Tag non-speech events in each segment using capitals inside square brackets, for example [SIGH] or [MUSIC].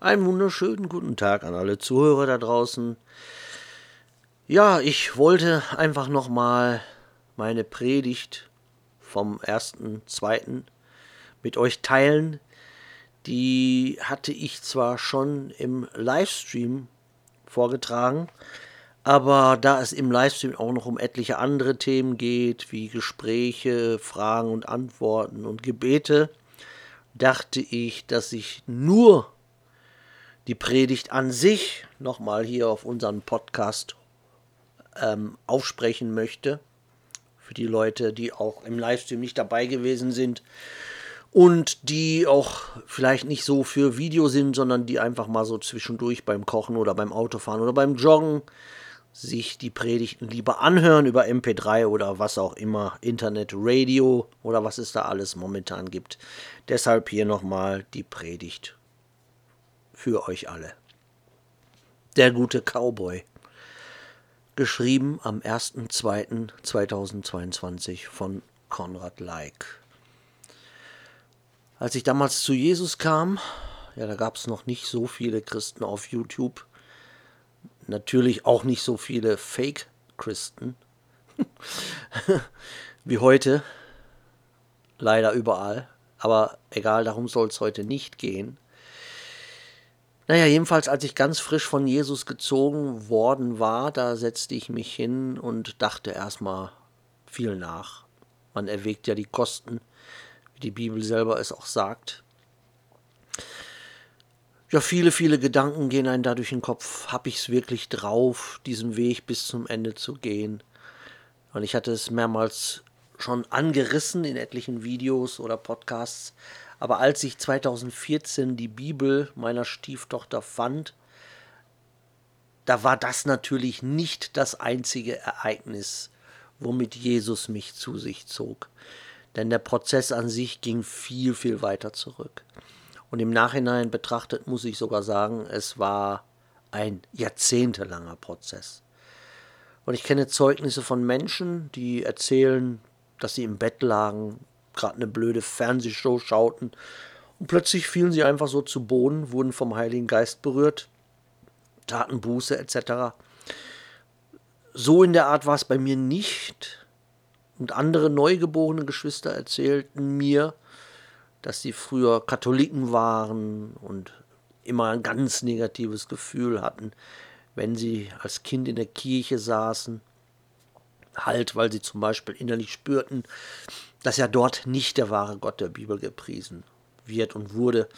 Einen wunderschönen guten Tag an alle Zuhörer da draußen. Ja, ich wollte einfach nochmal meine Predigt vom 1.2. mit euch teilen. Die hatte ich zwar schon im Livestream vorgetragen, aber da es im Livestream auch noch um etliche andere Themen geht, wie Gespräche, Fragen und Antworten und Gebete, dachte ich, dass ich nur die Predigt an sich nochmal hier auf unseren Podcast ähm, aufsprechen möchte. Für die Leute, die auch im Livestream nicht dabei gewesen sind und die auch vielleicht nicht so für Video sind, sondern die einfach mal so zwischendurch beim Kochen oder beim Autofahren oder beim Joggen sich die Predigten lieber anhören über MP3 oder was auch immer, Internet, Radio oder was es da alles momentan gibt. Deshalb hier nochmal die Predigt für euch alle. Der gute Cowboy. Geschrieben am 1.2.2022 von Konrad Leik. Als ich damals zu Jesus kam, ja, da gab es noch nicht so viele Christen auf YouTube. Natürlich auch nicht so viele Fake-Christen [LAUGHS] wie heute. Leider überall. Aber egal, darum soll es heute nicht gehen. Naja, jedenfalls, als ich ganz frisch von Jesus gezogen worden war, da setzte ich mich hin und dachte erstmal viel nach. Man erwägt ja die Kosten, wie die Bibel selber es auch sagt. Ja, viele, viele Gedanken gehen einem da durch den Kopf. Hab ich es wirklich drauf, diesen Weg bis zum Ende zu gehen? Und ich hatte es mehrmals schon angerissen in etlichen Videos oder Podcasts. Aber als ich 2014 die Bibel meiner Stieftochter fand, da war das natürlich nicht das einzige Ereignis, womit Jesus mich zu sich zog. Denn der Prozess an sich ging viel, viel weiter zurück. Und im Nachhinein betrachtet muss ich sogar sagen, es war ein jahrzehntelanger Prozess. Und ich kenne Zeugnisse von Menschen, die erzählen, dass sie im Bett lagen, gerade eine blöde Fernsehshow schauten. Und plötzlich fielen sie einfach so zu Boden, wurden vom Heiligen Geist berührt, taten Buße etc. So in der Art war es bei mir nicht. Und andere neugeborene Geschwister erzählten mir, dass sie früher Katholiken waren und immer ein ganz negatives Gefühl hatten, wenn sie als Kind in der Kirche saßen. Halt, weil sie zum Beispiel innerlich spürten, dass ja dort nicht der wahre Gott der Bibel gepriesen wird und wurde.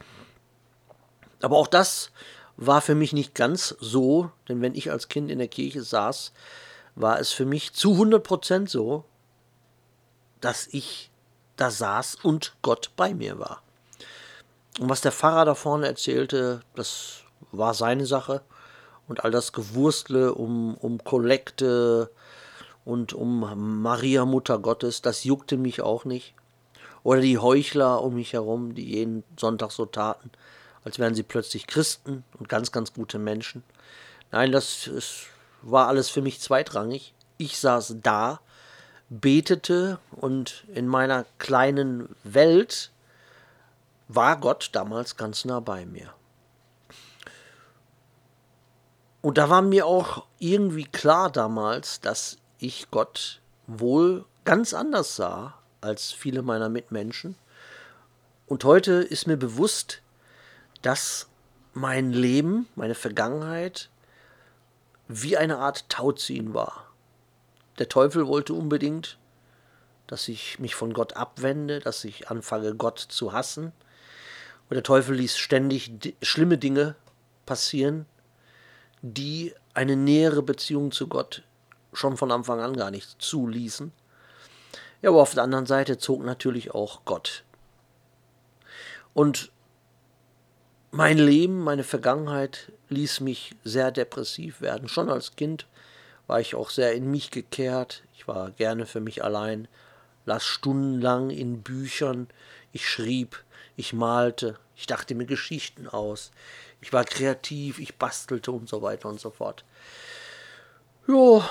Aber auch das war für mich nicht ganz so, denn wenn ich als Kind in der Kirche saß, war es für mich zu 100% so, dass ich da saß und Gott bei mir war. Und was der Pfarrer da vorne erzählte, das war seine Sache. Und all das Gewurstle um, um Kollekte, und um Maria Mutter Gottes, das juckte mich auch nicht. Oder die Heuchler um mich herum, die jeden Sonntag so taten, als wären sie plötzlich Christen und ganz, ganz gute Menschen. Nein, das ist, war alles für mich zweitrangig. Ich saß da, betete und in meiner kleinen Welt war Gott damals ganz nah bei mir. Und da war mir auch irgendwie klar damals, dass ich Gott wohl ganz anders sah als viele meiner Mitmenschen. Und heute ist mir bewusst, dass mein Leben, meine Vergangenheit wie eine Art Tauziehen war. Der Teufel wollte unbedingt, dass ich mich von Gott abwende, dass ich anfange, Gott zu hassen. Und der Teufel ließ ständig schlimme Dinge passieren, die eine nähere Beziehung zu Gott schon von Anfang an gar nicht zuließen. Ja, aber auf der anderen Seite zog natürlich auch Gott. Und mein Leben, meine Vergangenheit ließ mich sehr depressiv werden. Schon als Kind war ich auch sehr in mich gekehrt. Ich war gerne für mich allein, las stundenlang in Büchern, ich schrieb, ich malte, ich dachte mir Geschichten aus, ich war kreativ, ich bastelte und so weiter und so fort. Ja,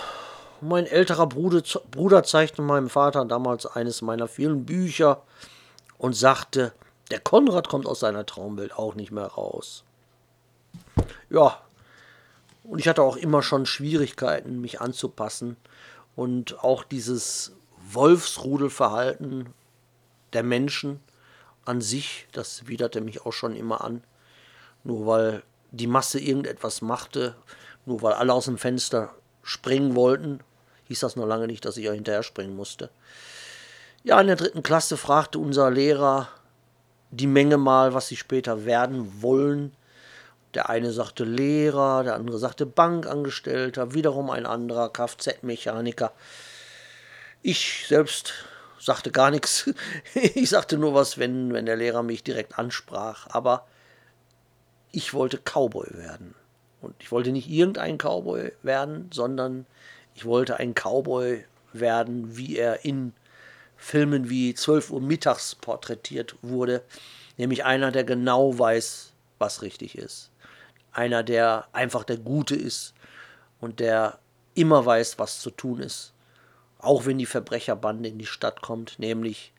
mein älterer Bruder, Bruder zeigte meinem Vater damals eines meiner vielen Bücher und sagte, der Konrad kommt aus seiner Traumwelt auch nicht mehr raus. ja, und ich hatte auch immer schon Schwierigkeiten, mich anzupassen. Und auch dieses Wolfsrudelverhalten der Menschen an sich, das widerte mich auch schon immer an. Nur weil die Masse irgendetwas machte, nur weil alle aus dem Fenster springen wollten, hieß das noch lange nicht, dass ich auch hinterher springen musste. Ja, in der dritten Klasse fragte unser Lehrer die Menge mal, was sie später werden wollen. Der eine sagte Lehrer, der andere sagte Bankangestellter, wiederum ein anderer Kfz-Mechaniker. Ich selbst sagte gar nichts. [LAUGHS] Ich sagte nur was, wenn, wenn der Lehrer mich direkt ansprach. Aber ich wollte Cowboy werden. Und ich wollte nicht irgendein Cowboy werden, sondern ich wollte ein Cowboy werden, wie er in Filmen wie 12 Uhr mittags porträtiert wurde. Nämlich einer, der genau weiß, was richtig ist. Einer, der einfach der Gute ist und der immer weiß, was zu tun ist. Auch wenn die Verbrecherbande in die Stadt kommt, nämlich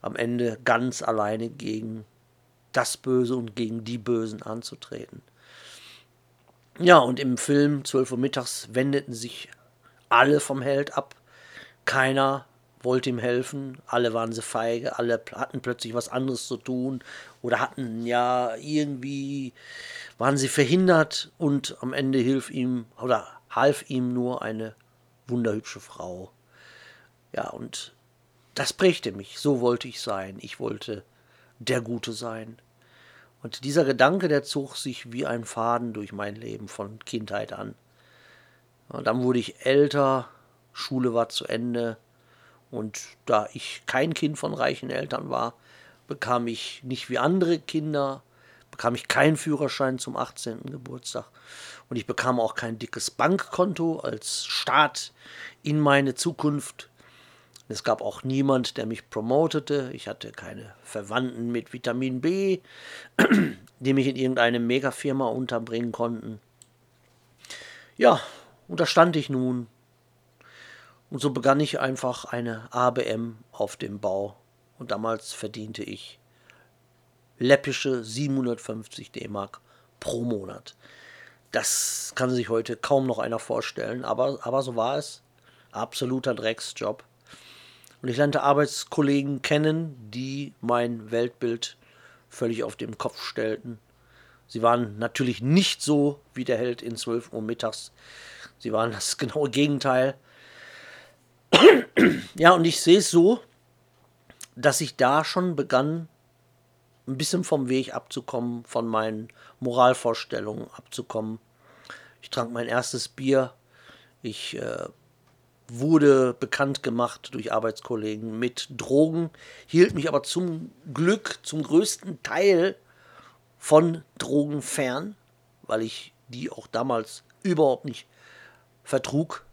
am Ende ganz alleine gegen das Böse und gegen die Bösen anzutreten. Ja, und im Film 12 Uhr mittags wendeten sich alle vom Held ab. Keiner wollte ihm helfen, alle waren sie feige, alle hatten plötzlich was anderes zu tun oder hatten ja irgendwie, waren sie verhindert und am Ende hilf ihm oder half ihm nur eine wunderhübsche Frau. Ja, und das prägte mich, so wollte ich sein, ich wollte der Gute sein. Und dieser Gedanke, der zog sich wie ein Faden durch mein Leben von Kindheit an. Dann wurde ich älter, Schule war zu Ende, und da ich kein Kind von reichen Eltern war, bekam ich nicht wie andere Kinder, bekam ich keinen Führerschein zum 18. Geburtstag. Und ich bekam auch kein dickes Bankkonto als Start in meine Zukunft. Es gab auch niemand, der mich promotete. Ich hatte keine Verwandten mit Vitamin B, [CLEARS THROAT] die mich in irgendeine Megafirma unterbringen konnten. Ja, und da stand ich nun und so begann ich einfach eine ABM auf dem Bau. Und damals verdiente ich läppische 750 D-Mark pro Monat. Das kann sich heute kaum noch einer vorstellen, aber, aber so war es. Absoluter Drecksjob. Und ich lernte Arbeitskollegen kennen, die mein Weltbild völlig auf den Kopf stellten. Sie waren natürlich nicht so wie der Held in 12 Uhr mittags. Sie waren das genaue Gegenteil. ja, und ich sehe es so, dass ich da schon begann, ein bisschen vom Weg abzukommen, von meinen Moralvorstellungen abzukommen. Ich trank mein erstes Bier. Ich äh, wurde bekannt gemacht durch Arbeitskollegen mit Drogen, hielt mich aber zum Glück zum größten Teil von Drogen fern, weil ich die auch damals überhaupt nicht vertrug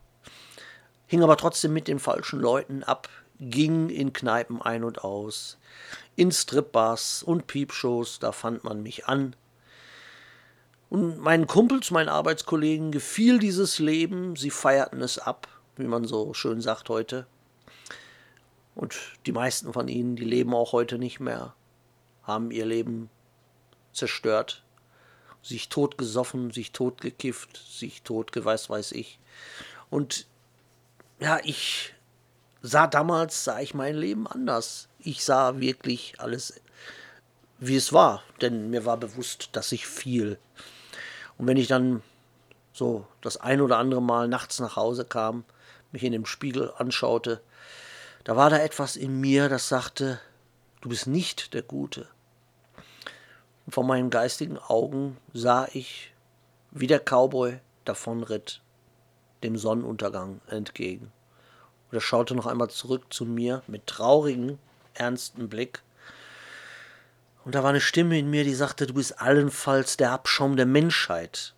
hing aber trotzdem mit den falschen Leuten ab, ging in Kneipen ein und aus, in Stripbars und Piepshows, da fand man mich an. Und meinen Kumpels, meinen Arbeitskollegen gefiel dieses Leben, sie feierten es ab, wie man so schön sagt heute. Und die meisten von ihnen, die leben auch heute nicht mehr, haben ihr Leben zerstört, sich totgesoffen, sich totgekifft, sich totgeweiß weiß ich. Und ja, ich sah damals, sah ich mein Leben anders. Ich sah wirklich alles, wie es war, denn mir war bewusst, dass ich fiel. Und wenn ich dann so das ein oder andere Mal nachts nach Hause kam, mich in dem Spiegel anschaute, da war da etwas in mir, das sagte, du bist nicht der Gute. Und vor meinen geistigen Augen sah ich, wie der Cowboy davonritt dem Sonnenuntergang entgegen. Und er schaute noch einmal zurück zu mir mit traurigem, ernsten Blick. Und da war eine Stimme in mir, die sagte, du bist allenfalls der Abschaum der Menschheit.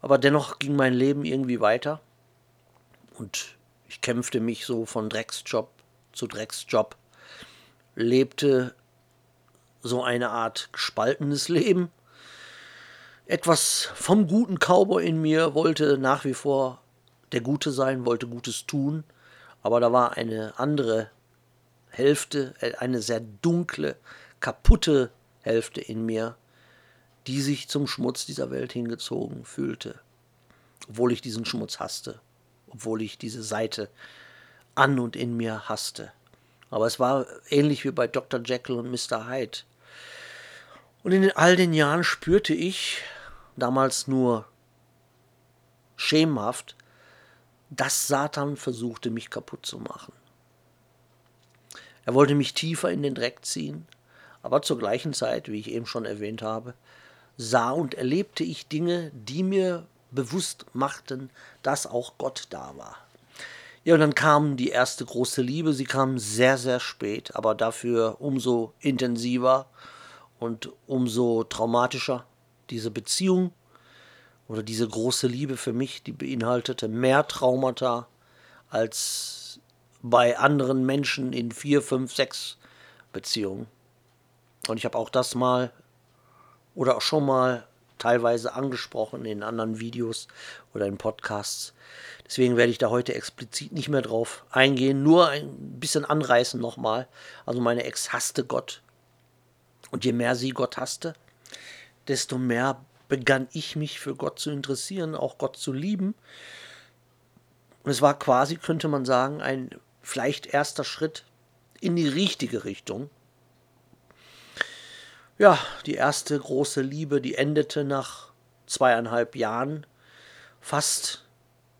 Aber dennoch ging mein Leben irgendwie weiter und ich kämpfte mich so von Drecksjob zu Drecksjob, lebte so eine Art gespaltenes Leben etwas vom guten Cowboy in mir wollte nach wie vor der Gute sein, wollte Gutes tun, aber da war eine andere Hälfte, äh, eine sehr dunkle, kaputte Hälfte in mir, die sich zum Schmutz dieser Welt hingezogen fühlte, obwohl ich diesen Schmutz hasste, obwohl ich diese Seite an und in mir hasste. Aber es war ähnlich wie bei Dr. Jekyll und Mr. Hyde. Und in all den Jahren spürte ich, damals nur schemenhaft, dass Satan versuchte, mich kaputt zu machen. Er wollte mich tiefer in den Dreck ziehen, aber zur gleichen Zeit, wie ich eben schon erwähnt habe, sah und erlebte ich Dinge, die mir bewusst machten, dass auch Gott da war. Ja, und dann kam die erste große Liebe. Sie kam sehr, sehr spät, aber dafür umso intensiver und umso traumatischer. Diese Beziehung oder diese große Liebe für mich, die beinhaltete mehr Traumata als bei anderen Menschen in vier, fünf, sechs Beziehungen. Und ich habe auch das mal oder auch schon mal teilweise angesprochen in anderen Videos oder in Podcasts. Deswegen werde ich da heute explizit nicht mehr drauf eingehen, nur ein bisschen anreißen nochmal. Also meine Ex hasste Gott. Und je mehr sie Gott hasste, desto mehr begann ich mich für Gott zu interessieren, auch Gott zu lieben. Es war quasi, könnte man sagen, ein vielleicht erster Schritt in die richtige Richtung. Ja, die erste große Liebe, die endete nach zweieinhalb Jahren fast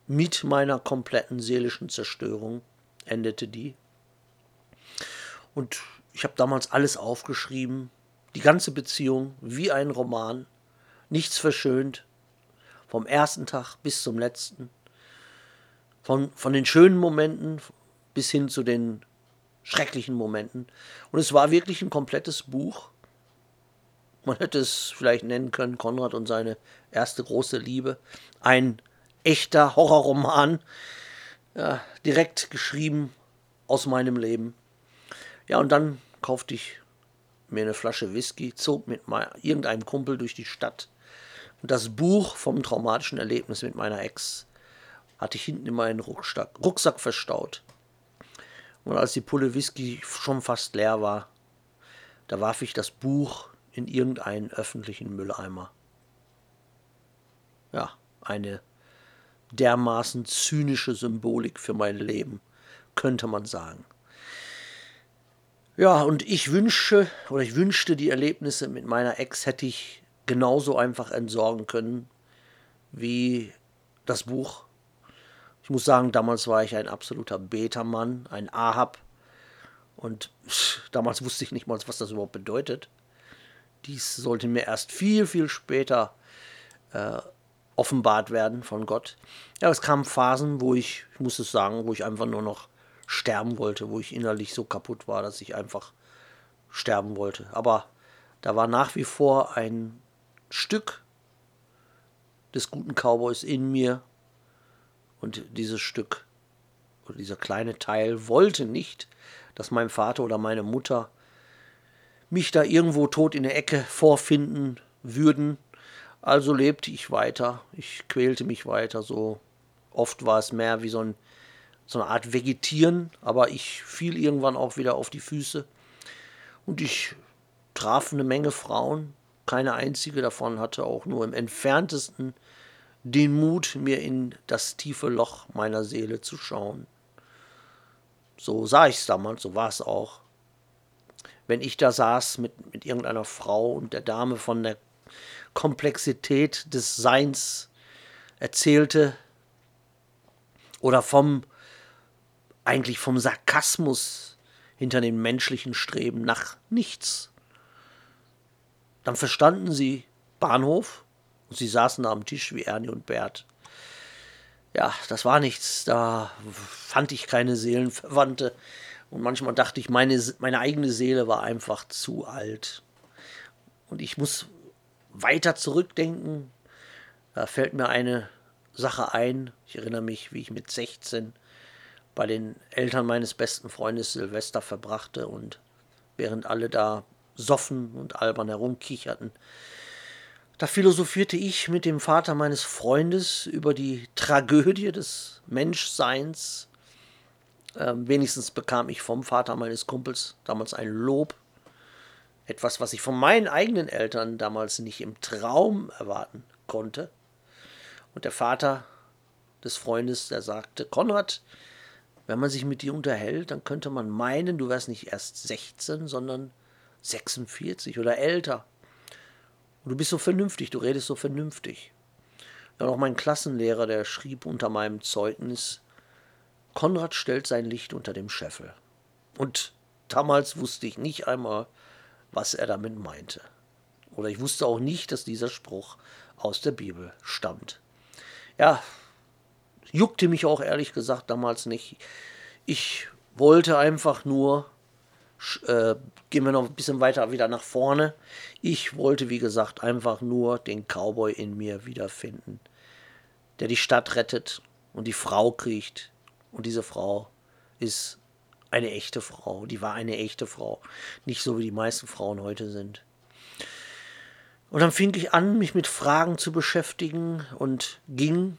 mit meiner kompletten seelischen Zerstörung endete die. Und ich habe damals alles aufgeschrieben, die ganze Beziehung wie ein Roman, nichts verschönt, vom ersten Tag bis zum letzten, von, von den schönen Momenten bis hin zu den schrecklichen Momenten. Und es war wirklich ein komplettes Buch. Man hätte es vielleicht nennen können, Konrad und seine erste große Liebe. Ein echter Horrorroman, ja, direkt geschrieben aus meinem Leben. Ja, und dann kaufte ich mir eine Flasche Whisky, zog mit irgendeinem Kumpel durch die Stadt. Und das Buch vom traumatischen Erlebnis mit meiner Ex hatte ich hinten in meinen Rucksack, Rucksack verstaut. Und als die Pulle Whisky schon fast leer war, da warf ich das Buch in irgendeinen öffentlichen Mülleimer. Ja, eine dermaßen zynische Symbolik für mein Leben, könnte man sagen. Ja, und ich wünsche oder ich wünschte, die Erlebnisse mit meiner Ex hätte ich genauso einfach entsorgen können wie das Buch. Ich muss sagen, damals war ich ein absoluter Beta-Mann, ein Ahab. Und damals wusste ich nicht mal, was das überhaupt bedeutet. Dies sollte mir erst viel, viel später äh, offenbart werden von Gott. Ja, es kamen Phasen, wo ich, ich muss es sagen, wo ich einfach nur noch sterben wollte, wo ich innerlich so kaputt war, dass ich einfach sterben wollte. Aber da war nach wie vor ein Stück des guten Cowboys in mir und dieses Stück oder dieser kleine Teil wollte nicht, dass mein Vater oder meine Mutter mich da irgendwo tot in der Ecke vorfinden würden. Also lebte ich weiter, ich quälte mich weiter, so oft war es mehr wie so, ein, so eine Art Vegetieren, aber ich fiel irgendwann auch wieder auf die Füße und ich traf eine Menge Frauen, keine einzige davon hatte auch nur im entferntesten den Mut, mir in das tiefe Loch meiner Seele zu schauen. So sah ich es damals, so war es auch. Wenn ich da saß mit, mit irgendeiner Frau und der Dame von der Komplexität des Seins erzählte oder vom eigentlich vom Sarkasmus hinter den menschlichen Streben nach nichts. Dann verstanden sie Bahnhof und sie saßen da am Tisch wie Ernie und Bert. Ja, das war nichts, da fand ich keine Seelenverwandte und manchmal dachte ich, meine, meine eigene Seele war einfach zu alt. Und ich muss weiter zurückdenken, da fällt mir eine Sache ein. Ich erinnere mich, wie ich mit 16 bei den Eltern meines besten Freundes Silvester verbrachte und während alle da soffen und albern herumkicherten, da philosophierte ich mit dem Vater meines Freundes über die Tragödie des Menschseins. Ähm, wenigstens bekam ich vom Vater meines Kumpels damals ein Lob Etwas, was ich von meinen eigenen Eltern damals nicht im Traum erwarten konnte. Und der Vater des Freundes, der sagte, Konrad, wenn man sich mit dir unterhält, dann könnte man meinen, du wärst nicht erst 16, sondern 46 oder älter. Und du bist so vernünftig, du redest so vernünftig. Dann auch mein Klassenlehrer, der schrieb unter meinem Zeugnis, Konrad stellt sein Licht unter dem Scheffel. Und damals wusste ich nicht einmal, was er damit meinte. Oder ich wusste auch nicht, dass dieser Spruch aus der Bibel stammt. Ja, juckte mich auch ehrlich gesagt damals nicht. Ich wollte einfach nur, äh, gehen wir noch ein bisschen weiter wieder nach vorne. Ich wollte, wie gesagt, einfach nur den Cowboy in mir wiederfinden, der die Stadt rettet und die Frau kriegt. Und diese Frau ist eine echte Frau. Die war eine echte Frau. Nicht so wie die meisten Frauen heute sind. Und dann fing ich an, mich mit Fragen zu beschäftigen und ging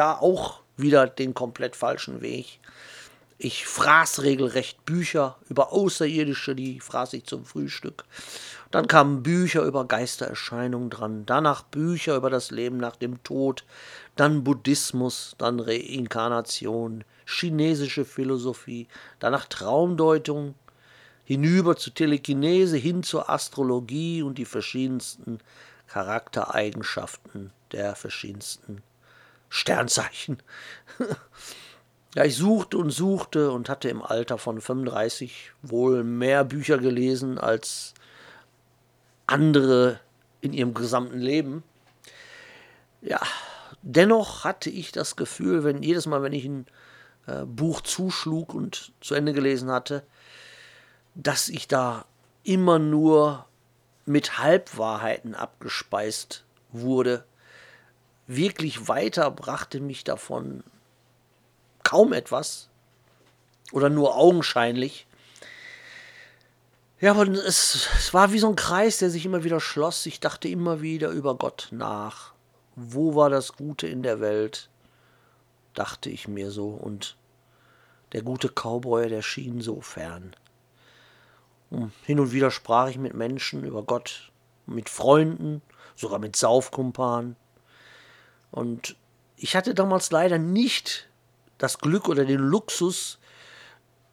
da auch wieder den komplett falschen Weg. Ich fraß regelrecht Bücher über Außerirdische, die fraß ich zum Frühstück. Dann kamen Bücher über Geistererscheinungen dran, danach Bücher über das Leben nach dem Tod, dann Buddhismus, dann Reinkarnation, chinesische Philosophie, danach Traumdeutung, hinüber zu Telekinese, hin zur Astrologie und die verschiedensten Charaktereigenschaften der verschiedensten Sternzeichen. [LAUGHS] ja, ich suchte und suchte und hatte im Alter von 35 wohl mehr Bücher gelesen als andere in ihrem gesamten Leben. Ja, dennoch hatte ich das Gefühl, wenn jedes Mal, wenn ich ein äh, Buch zuschlug und zu Ende gelesen hatte, dass ich da immer nur mit Halbwahrheiten abgespeist wurde wirklich weiter brachte mich davon kaum etwas oder nur augenscheinlich. Ja, aber es, es war wie so ein Kreis, der sich immer wieder schloss. Ich dachte immer wieder über Gott nach. Wo war das Gute in der Welt? dachte ich mir so. Und der gute Cowboy, der schien so fern. Und hin und wieder sprach ich mit Menschen über Gott, mit Freunden, sogar mit Saufkumpanen. Und ich hatte damals leider nicht das Glück oder den Luxus,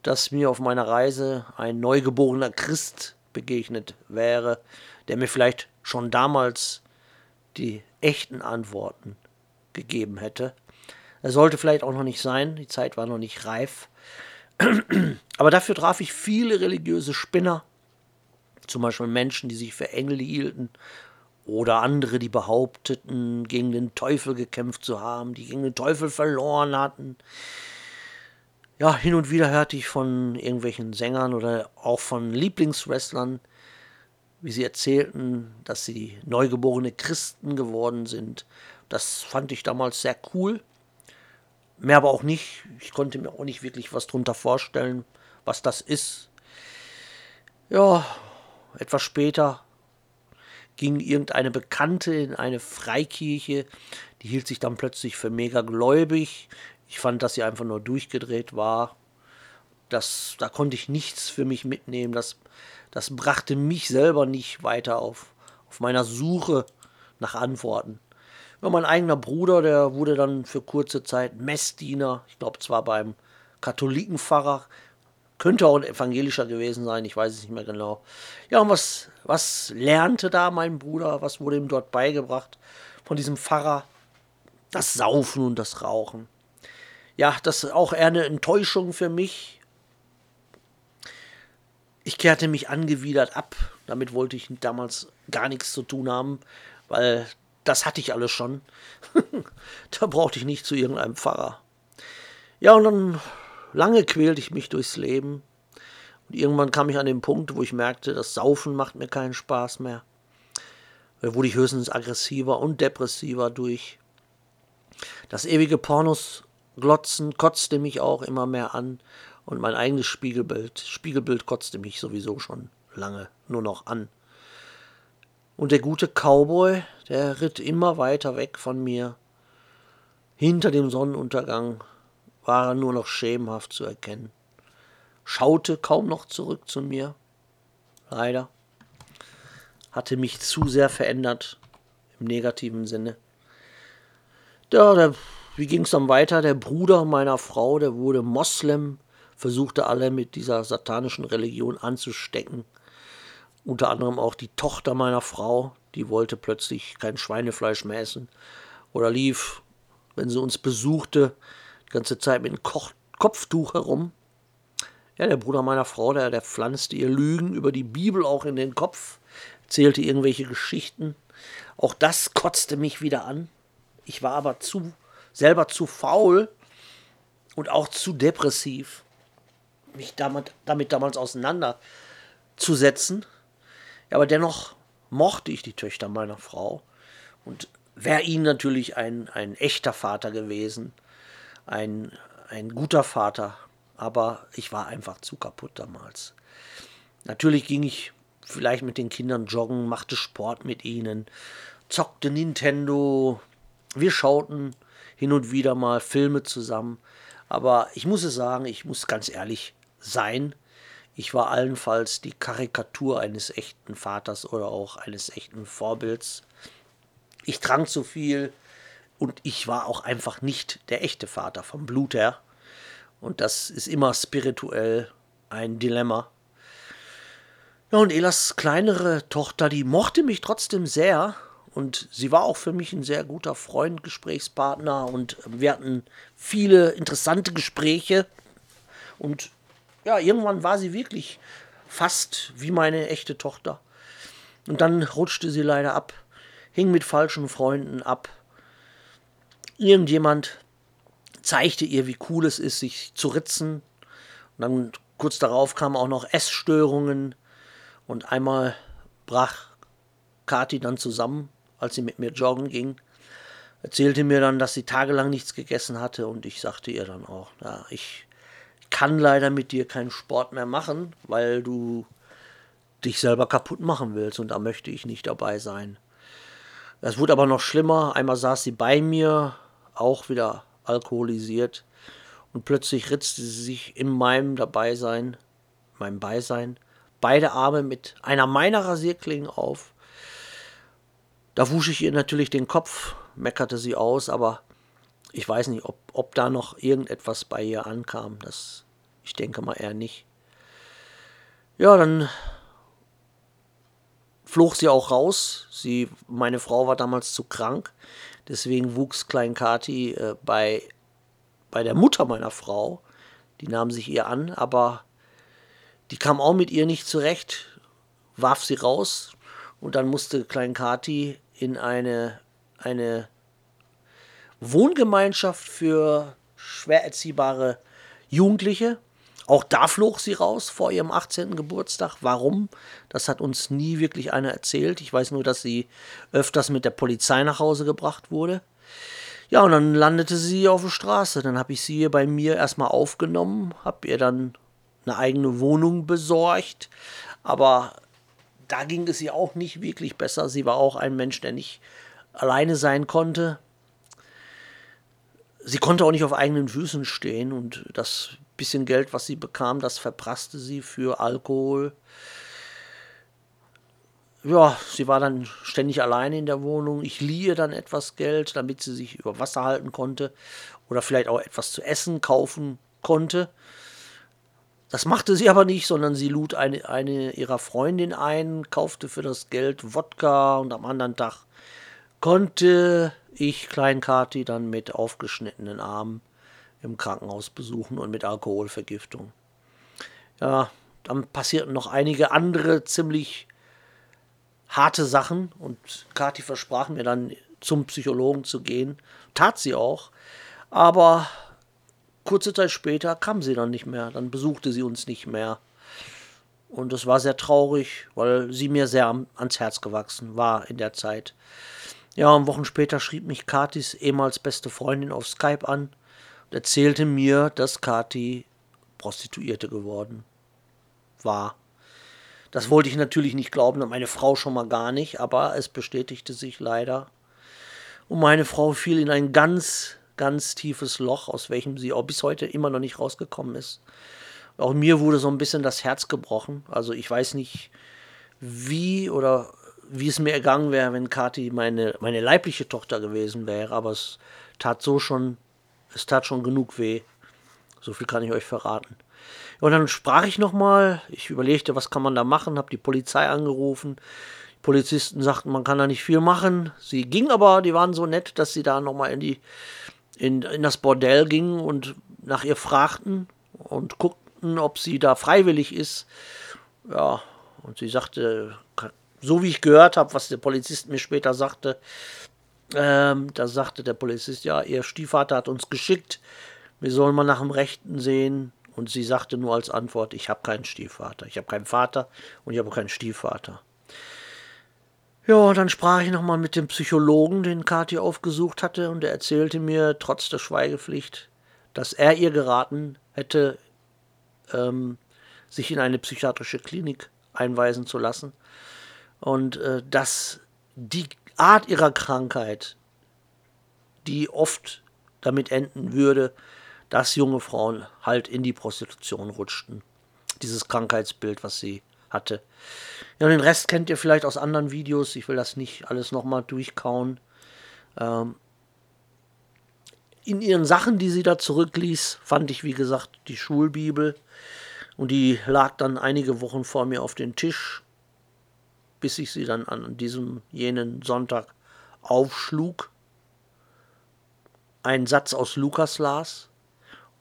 dass mir auf meiner Reise ein neugeborener Christ begegnet wäre, der mir vielleicht schon damals die echten Antworten gegeben hätte. Er sollte vielleicht auch noch nicht sein, die Zeit war noch nicht reif. [CLEARS THROAT] Aber dafür traf ich viele religiöse Spinner, zum Beispiel Menschen, die sich für Engel hielten oder andere, die behaupteten, gegen den Teufel gekämpft zu haben, die gegen den Teufel verloren hatten. Ja, hin und wieder hörte ich von irgendwelchen Sängern oder auch von Lieblingswrestlern, wie sie erzählten, dass sie neugeborene Christen geworden sind. Das fand ich damals sehr cool. Mehr aber auch nicht. Ich konnte mir auch nicht wirklich was drunter vorstellen, was das ist. Ja, etwas später ging irgendeine Bekannte in eine Freikirche, die hielt sich dann plötzlich für mega gläubig. Ich fand, dass sie einfach nur durchgedreht war. Das, da konnte ich nichts für mich mitnehmen. Das, das brachte mich selber nicht weiter auf, auf meiner Suche nach Antworten. Ja, mein eigener Bruder, der wurde dann für kurze Zeit Messdiener, ich glaube zwar beim Katholikenpfarrer, könnte auch ein evangelischer gewesen sein, ich weiß es nicht mehr genau. Ja, und was, was lernte da mein Bruder? Was wurde ihm dort beigebracht von diesem Pfarrer? Das Saufen und das Rauchen. Ja, das ist auch eher eine Enttäuschung für mich. Ich kehrte mich angewidert ab. Damit wollte ich damals gar nichts zu tun haben, weil das hatte ich alles schon. [LAUGHS] da brauchte ich nicht zu irgendeinem Pfarrer. Ja, und dann Lange quälte ich mich durchs Leben. Und irgendwann kam ich an den Punkt, wo ich merkte, das Saufen macht mir keinen Spaß mehr. Da wurde ich höchstens aggressiver und depressiver durch. Das ewige Pornos glotzen kotzte mich auch immer mehr an und mein eigenes Spiegelbild, Spiegelbild kotzte mich sowieso schon lange nur noch an. Und der gute Cowboy, der ritt immer weiter weg von mir, hinter dem Sonnenuntergang, war er nur noch schemenhaft zu erkennen, schaute kaum noch zurück zu mir, leider. hatte mich zu sehr verändert, im negativen Sinne. Ja, der, wie ging es dann weiter? Der Bruder meiner Frau, der wurde Moslem, versuchte alle mit dieser satanischen Religion anzustecken. Unter anderem auch die Tochter meiner Frau, die wollte plötzlich kein Schweinefleisch mehr essen. Oder lief, wenn sie uns besuchte, ganze Zeit mit einem Koch Kopftuch herum. Ja, der Bruder meiner Frau, der, der pflanzte ihr Lügen über die Bibel auch in den Kopf, erzählte irgendwelche Geschichten. Auch das kotzte mich wieder an. Ich war aber zu, selber zu faul und auch zu depressiv, mich damit, damit damals auseinanderzusetzen. Ja, aber dennoch mochte ich die Töchter meiner Frau und wäre ihnen natürlich ein, ein echter Vater gewesen, ein, ein guter Vater, aber ich war einfach zu kaputt damals. Natürlich ging ich vielleicht mit den Kindern joggen, machte Sport mit ihnen, zockte Nintendo, wir schauten hin und wieder mal Filme zusammen, aber ich muss es sagen, ich muss ganz ehrlich sein, ich war allenfalls die Karikatur eines echten Vaters oder auch eines echten Vorbilds. Ich trank zu viel und ich war auch einfach nicht der echte Vater vom Blut her. Und das ist immer spirituell ein Dilemma. Ja, und Elas kleinere Tochter, die mochte mich trotzdem sehr. Und sie war auch für mich ein sehr guter Freund, Gesprächspartner. Und wir hatten viele interessante Gespräche. Und ja, irgendwann war sie wirklich fast wie meine echte Tochter. Und dann rutschte sie leider ab, hing mit falschen Freunden ab. Irgendjemand zeigte ihr, wie cool es ist, sich zu ritzen. Und dann kurz darauf kamen auch noch Essstörungen. Und einmal brach Kathi dann zusammen, als sie mit mir joggen ging. Erzählte mir dann, dass sie tagelang nichts gegessen hatte. Und ich sagte ihr dann auch, ja, ich kann leider mit dir keinen Sport mehr machen, weil du dich selber kaputt machen willst und da möchte ich nicht dabei sein. Es wurde aber noch schlimmer. Einmal saß sie bei mir, auch wieder alkoholisiert und plötzlich ritzte sie sich in meinem Dabeisein, meinem Beisein, beide Arme mit einer meiner Rasierklingen auf. Da wusch ich ihr natürlich den Kopf, meckerte sie aus, aber ich weiß nicht, ob, ob da noch irgendetwas bei ihr ankam. Das, ich denke mal eher nicht. Ja, dann flog sie auch raus. Sie, meine Frau war damals zu krank. Deswegen wuchs Klein Kati äh, bei, bei der Mutter meiner Frau. Die nahm sich ihr an, aber die kam auch mit ihr nicht zurecht, warf sie raus und dann musste Klein Kati in eine, eine Wohngemeinschaft für schwer erziehbare Jugendliche. Auch da flog sie raus vor ihrem 18. Geburtstag. Warum? Das hat uns nie wirklich einer erzählt. Ich weiß nur, dass sie öfters mit der Polizei nach Hause gebracht wurde. Ja, und dann landete sie auf der Straße. Dann habe ich sie hier bei mir erstmal aufgenommen, habe ihr dann eine eigene Wohnung besorgt. Aber da ging es ihr auch nicht wirklich besser. Sie war auch ein Mensch, der nicht alleine sein konnte sie konnte auch nicht auf eigenen Füßen stehen und das bisschen Geld, was sie bekam, das verprasste sie für Alkohol. Ja, sie war dann ständig alleine in der Wohnung. Ich lieh ihr dann etwas Geld, damit sie sich über Wasser halten konnte oder vielleicht auch etwas zu essen kaufen konnte. Das machte sie aber nicht, sondern sie lud eine, eine ihrer Freundinnen ein, kaufte für das Geld Wodka und am anderen Tag konnte ich Klein Kati dann mit aufgeschnittenen Armen im Krankenhaus besuchen und mit Alkoholvergiftung. Ja, dann passierten noch einige andere ziemlich harte Sachen und Kati versprach mir dann zum Psychologen zu gehen. Tat sie auch, aber kurze Zeit später kam sie dann nicht mehr, dann besuchte sie uns nicht mehr. Und es war sehr traurig, weil sie mir sehr ans Herz gewachsen war in der Zeit. Ja, und Wochen später schrieb mich Katis ehemals beste Freundin auf Skype an und erzählte mir, dass Kati Prostituierte geworden war. Das wollte ich natürlich nicht glauben, meine Frau schon mal gar nicht, aber es bestätigte sich leider. Und meine Frau fiel in ein ganz, ganz tiefes Loch, aus welchem sie auch bis heute immer noch nicht rausgekommen ist. Auch mir wurde so ein bisschen das Herz gebrochen. Also ich weiß nicht, wie oder wie es mir ergangen wäre, wenn Kathi meine, meine leibliche Tochter gewesen wäre, aber es tat so schon, es tat schon genug weh. So viel kann ich euch verraten. Und dann sprach ich nochmal, ich überlegte, was kann man da machen, habe die Polizei angerufen. Die Polizisten sagten, man kann da nicht viel machen. Sie gingen aber, die waren so nett, dass sie da nochmal in in, in das Bordell gingen und nach ihr fragten und guckten, ob sie da freiwillig ist. Ja, und sie sagte, so wie ich gehört habe, was der Polizist mir später sagte, ähm, da sagte der Polizist, ja, ihr Stiefvater hat uns geschickt, wir sollen mal nach dem Rechten sehen. Und sie sagte nur als Antwort, ich habe keinen Stiefvater. Ich habe keinen Vater und ich habe keinen Stiefvater. Ja, dann sprach ich nochmal mit dem Psychologen, den Kathi aufgesucht hatte, und er erzählte mir, trotz der Schweigepflicht, dass er ihr geraten hätte, ähm, sich in eine psychiatrische Klinik einweisen zu lassen und äh, dass die Art ihrer Krankheit, die oft damit enden würde, dass junge Frauen halt in die Prostitution rutschten. Dieses Krankheitsbild, was sie hatte. Ja, und den Rest kennt ihr vielleicht aus anderen Videos. Ich will das nicht alles nochmal durchkauen. Ähm, in ihren Sachen, die sie da zurückließ, fand ich, wie gesagt, die Schulbibel. Und die lag dann einige Wochen vor mir auf dem Tisch, bis ich sie dann an diesem jenen Sonntag aufschlug, einen Satz aus Lukas las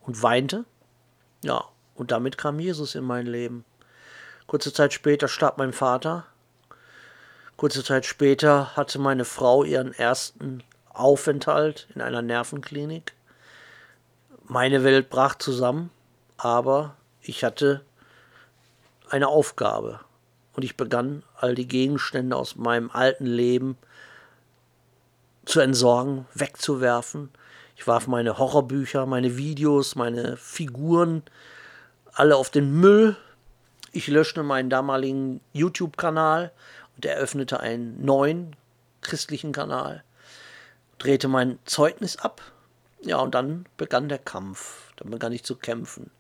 und weinte. Ja, und damit kam Jesus in mein Leben. Kurze Zeit später starb mein Vater. Kurze Zeit später hatte meine Frau ihren ersten Aufenthalt in einer Nervenklinik. Meine Welt brach zusammen, aber ich hatte eine Aufgabe und ich begann all die Gegenstände aus meinem alten Leben zu entsorgen, wegzuwerfen. Ich warf meine Horrorbücher, meine Videos, meine Figuren alle auf den Müll. Ich löschte meinen damaligen YouTube-Kanal und eröffnete einen neuen christlichen Kanal, drehte mein Zeugnis ab. Ja, und dann begann der Kampf. Dann begann ich zu kämpfen.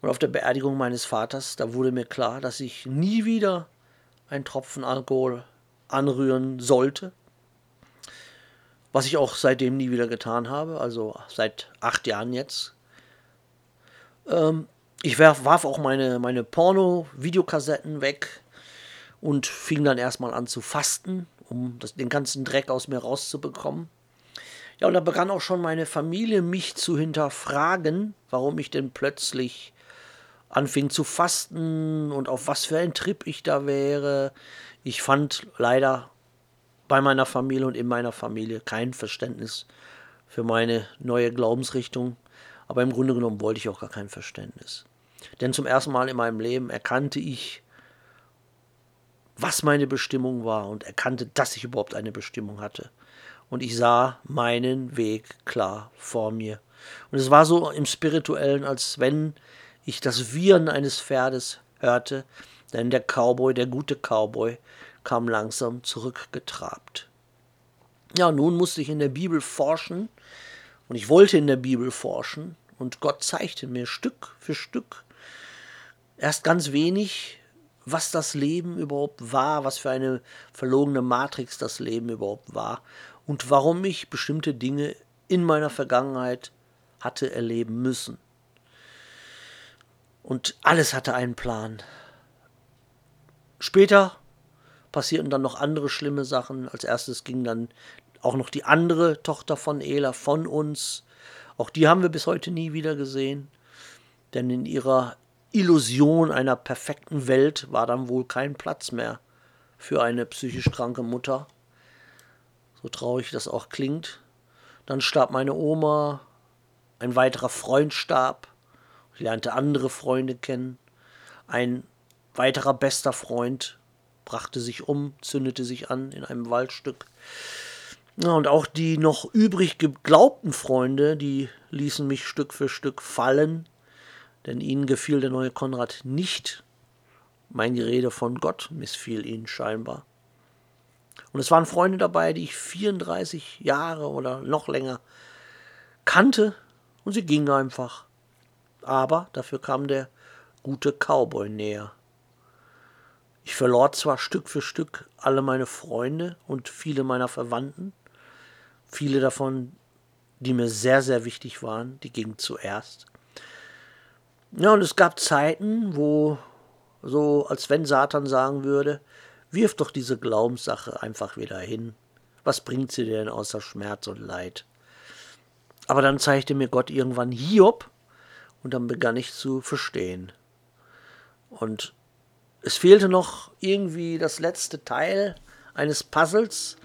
Und auf der Beerdigung meines Vaters, da wurde mir klar, dass ich nie wieder einen Tropfen Alkohol anrühren sollte. Was ich auch seitdem nie wieder getan habe, also seit acht Jahren jetzt. Ähm, ich warf, warf auch meine, meine Porno-Videokassetten weg und fing dann erstmal an zu fasten, um das, den ganzen Dreck aus mir rauszubekommen. Ja, und da begann auch schon meine Familie mich zu hinterfragen, warum ich denn plötzlich anfing zu fasten und auf was für ein Trip ich da wäre. Ich fand leider bei meiner Familie und in meiner Familie kein Verständnis für meine neue Glaubensrichtung. Aber im Grunde genommen wollte ich auch gar kein Verständnis. Denn zum ersten Mal in meinem Leben erkannte ich, was meine Bestimmung war und erkannte, dass ich überhaupt eine Bestimmung hatte. Und ich sah meinen Weg klar vor mir. Und es war so im spirituellen, als wenn ich das Wiehern eines Pferdes hörte, denn der Cowboy, der gute Cowboy, kam langsam zurückgetrabt. Ja, nun musste ich in der Bibel forschen und ich wollte in der Bibel forschen und Gott zeigte mir Stück für Stück erst ganz wenig, was das Leben überhaupt war, was für eine verlogene Matrix das Leben überhaupt war und warum ich bestimmte Dinge in meiner Vergangenheit hatte erleben müssen. Und alles hatte einen Plan. Später passierten dann noch andere schlimme Sachen. Als erstes ging dann auch noch die andere Tochter von Ela von uns. Auch die haben wir bis heute nie wieder gesehen. Denn in ihrer Illusion einer perfekten Welt war dann wohl kein Platz mehr für eine psychisch kranke Mutter. So traurig das auch klingt. Dann starb meine Oma, ein weiterer Freund starb, lernte andere Freunde kennen. Ein weiterer bester Freund brachte sich um, zündete sich an in einem Waldstück. Ja, und auch die noch übrig geglaubten Freunde, die ließen mich Stück für Stück fallen, denn ihnen gefiel der neue Konrad nicht. Mein Gerede von Gott missfiel ihnen scheinbar. Und es waren Freunde dabei, die ich 34 Jahre oder noch länger kannte, und sie gingen einfach aber dafür kam der gute Cowboy näher. Ich verlor zwar Stück für Stück alle meine Freunde und viele meiner Verwandten, viele davon, die mir sehr, sehr wichtig waren, die gingen zuerst. Ja, und es gab Zeiten, wo so, als wenn Satan sagen würde, wirf doch diese Glaubenssache einfach wieder hin. Was bringt sie denn außer Schmerz und Leid? Aber dann zeigte mir Gott irgendwann Hiob und dann begann ich zu verstehen. Und es fehlte noch irgendwie das letzte Teil eines Puzzles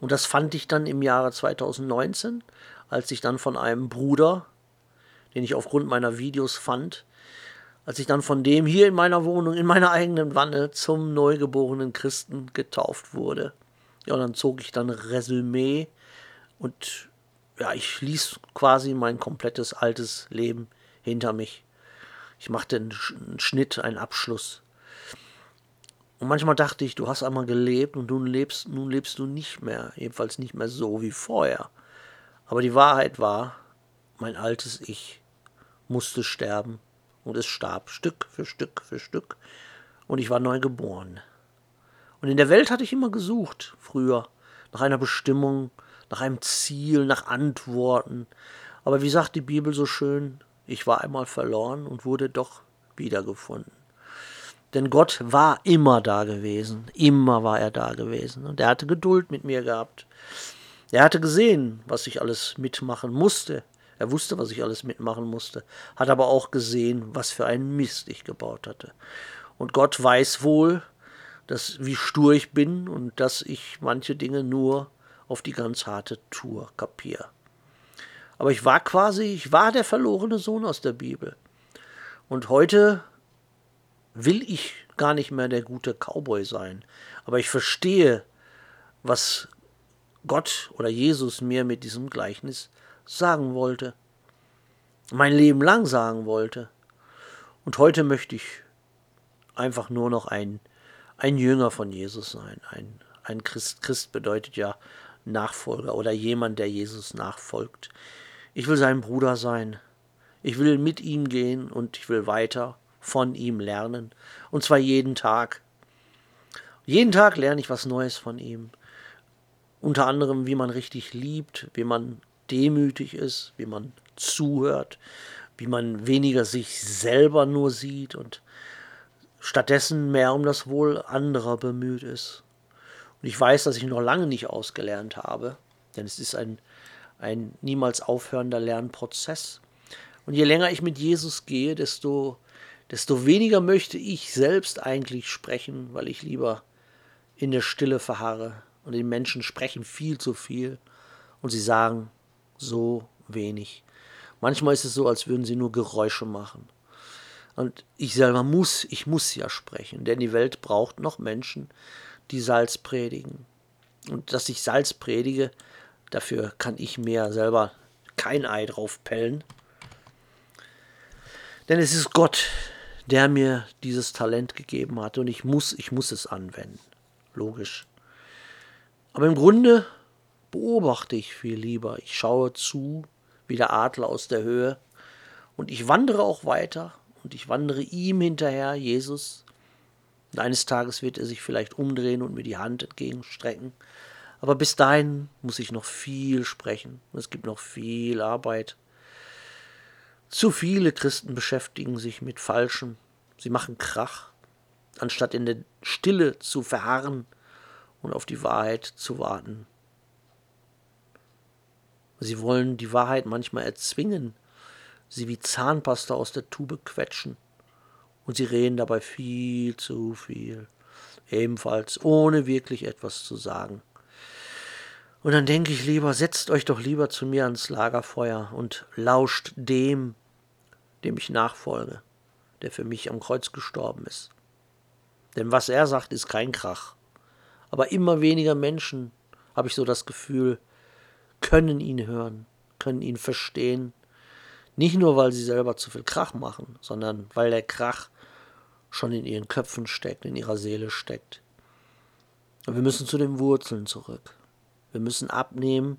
und das fand ich dann im Jahre 2019, als ich dann von einem Bruder, den ich aufgrund meiner Videos fand, als ich dann von dem hier in meiner Wohnung, in meiner eigenen Wanne zum neugeborenen Christen getauft wurde. Ja, und dann zog ich dann Resümee und ja, ich ließ quasi mein komplettes altes Leben hinter mich. Ich machte einen Schnitt, einen Abschluss. Und manchmal dachte ich, du hast einmal gelebt und nun lebst, nun lebst du nicht mehr, jedenfalls nicht mehr so wie vorher. Aber die Wahrheit war, mein altes Ich musste sterben und es starb Stück für Stück für Stück und ich war neu geboren. Und in der Welt hatte ich immer gesucht, früher, nach einer Bestimmung, nach einem Ziel, nach Antworten. Aber wie sagt die Bibel so schön, ich war einmal verloren und wurde doch wiedergefunden. Denn Gott war immer da gewesen, immer war er da gewesen. Und er hatte Geduld mit mir gehabt. Er hatte gesehen, was ich alles mitmachen musste. Er wusste, was ich alles mitmachen musste, hat aber auch gesehen, was für einen Mist ich gebaut hatte. Und Gott weiß wohl, dass, wie stur ich bin und dass ich manche Dinge nur auf die ganz harte Tour kapiere. Aber ich war quasi, ich war der verlorene Sohn aus der Bibel. Und heute will ich gar nicht mehr der gute Cowboy sein. Aber ich verstehe, was Gott oder Jesus mir mit diesem Gleichnis sagen wollte. Mein Leben lang sagen wollte. Und heute möchte ich einfach nur noch ein, ein Jünger von Jesus sein. Ein, ein Christ. Christ bedeutet ja Nachfolger oder jemand, der Jesus nachfolgt. Ich will sein Bruder sein. Ich will mit ihm gehen und ich will weiter von ihm lernen. Und zwar jeden Tag. Jeden Tag lerne ich was Neues von ihm. Unter anderem, wie man richtig liebt, wie man demütig ist, wie man zuhört, wie man weniger sich selber nur sieht und stattdessen mehr um das Wohl anderer bemüht ist. Und ich weiß, dass ich noch lange nicht ausgelernt habe, denn es ist ein, ein niemals aufhörender Lernprozess. Und je länger ich mit Jesus gehe, desto, desto weniger möchte ich selbst eigentlich sprechen, weil ich lieber in der Stille verharre. Und die Menschen sprechen viel zu viel und sie sagen so wenig. Manchmal ist es so, als würden sie nur Geräusche machen. Und ich selber muss, ich muss ja sprechen, denn die Welt braucht noch Menschen, die Salz predigen. Und dass ich Salz predige, dafür kann ich mir selber kein Ei drauf pellen. Denn es ist Gott, der mir dieses Talent gegeben hat und ich muss, ich muss es anwenden. Logisch. Aber im Grunde beobachte ich viel lieber. Ich schaue zu, wie der Adler aus der Höhe. Und ich wandere auch weiter und ich wandere ihm hinterher, Jesus. Und eines Tages wird er sich vielleicht umdrehen und mir die Hand entgegenstrecken. Aber bis dahin muss ich noch viel sprechen. Es gibt noch viel Arbeit. Zu viele Christen beschäftigen sich mit Falschem. Sie machen Krach, anstatt in der Stille zu verharren und auf die Wahrheit zu warten. Sie wollen die Wahrheit manchmal erzwingen, sie wie Zahnpasta aus der Tube quetschen. Und sie reden dabei viel zu viel, ebenfalls ohne wirklich etwas zu sagen. Und dann denke ich lieber, setzt euch doch lieber zu mir ans Lagerfeuer und lauscht dem, dem ich nachfolge, der für mich am Kreuz gestorben ist. Denn was er sagt, ist kein Krach. Aber immer weniger Menschen, habe ich so das Gefühl, können ihn hören, können ihn verstehen. Nicht nur, weil sie selber zu viel Krach machen, sondern weil der Krach schon in ihren Köpfen steckt, in ihrer Seele steckt. Und wir müssen zu den Wurzeln zurück. Wir müssen abnehmen,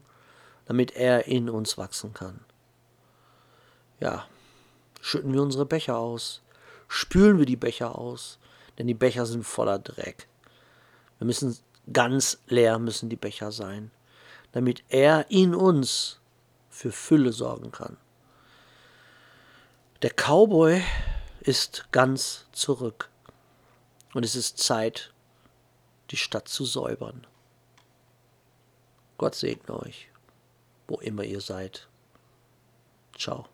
damit er in uns wachsen kann. Ja, schütten wir unsere Becher aus, spülen wir die Becher aus, denn die Becher sind voller Dreck. Wir müssen ganz leer müssen die Becher sein, damit er in uns für Fülle sorgen kann. Der Cowboy ist ganz zurück und es ist Zeit, die Stadt zu säubern. Gott segne euch, wo immer ihr seid. Ciao.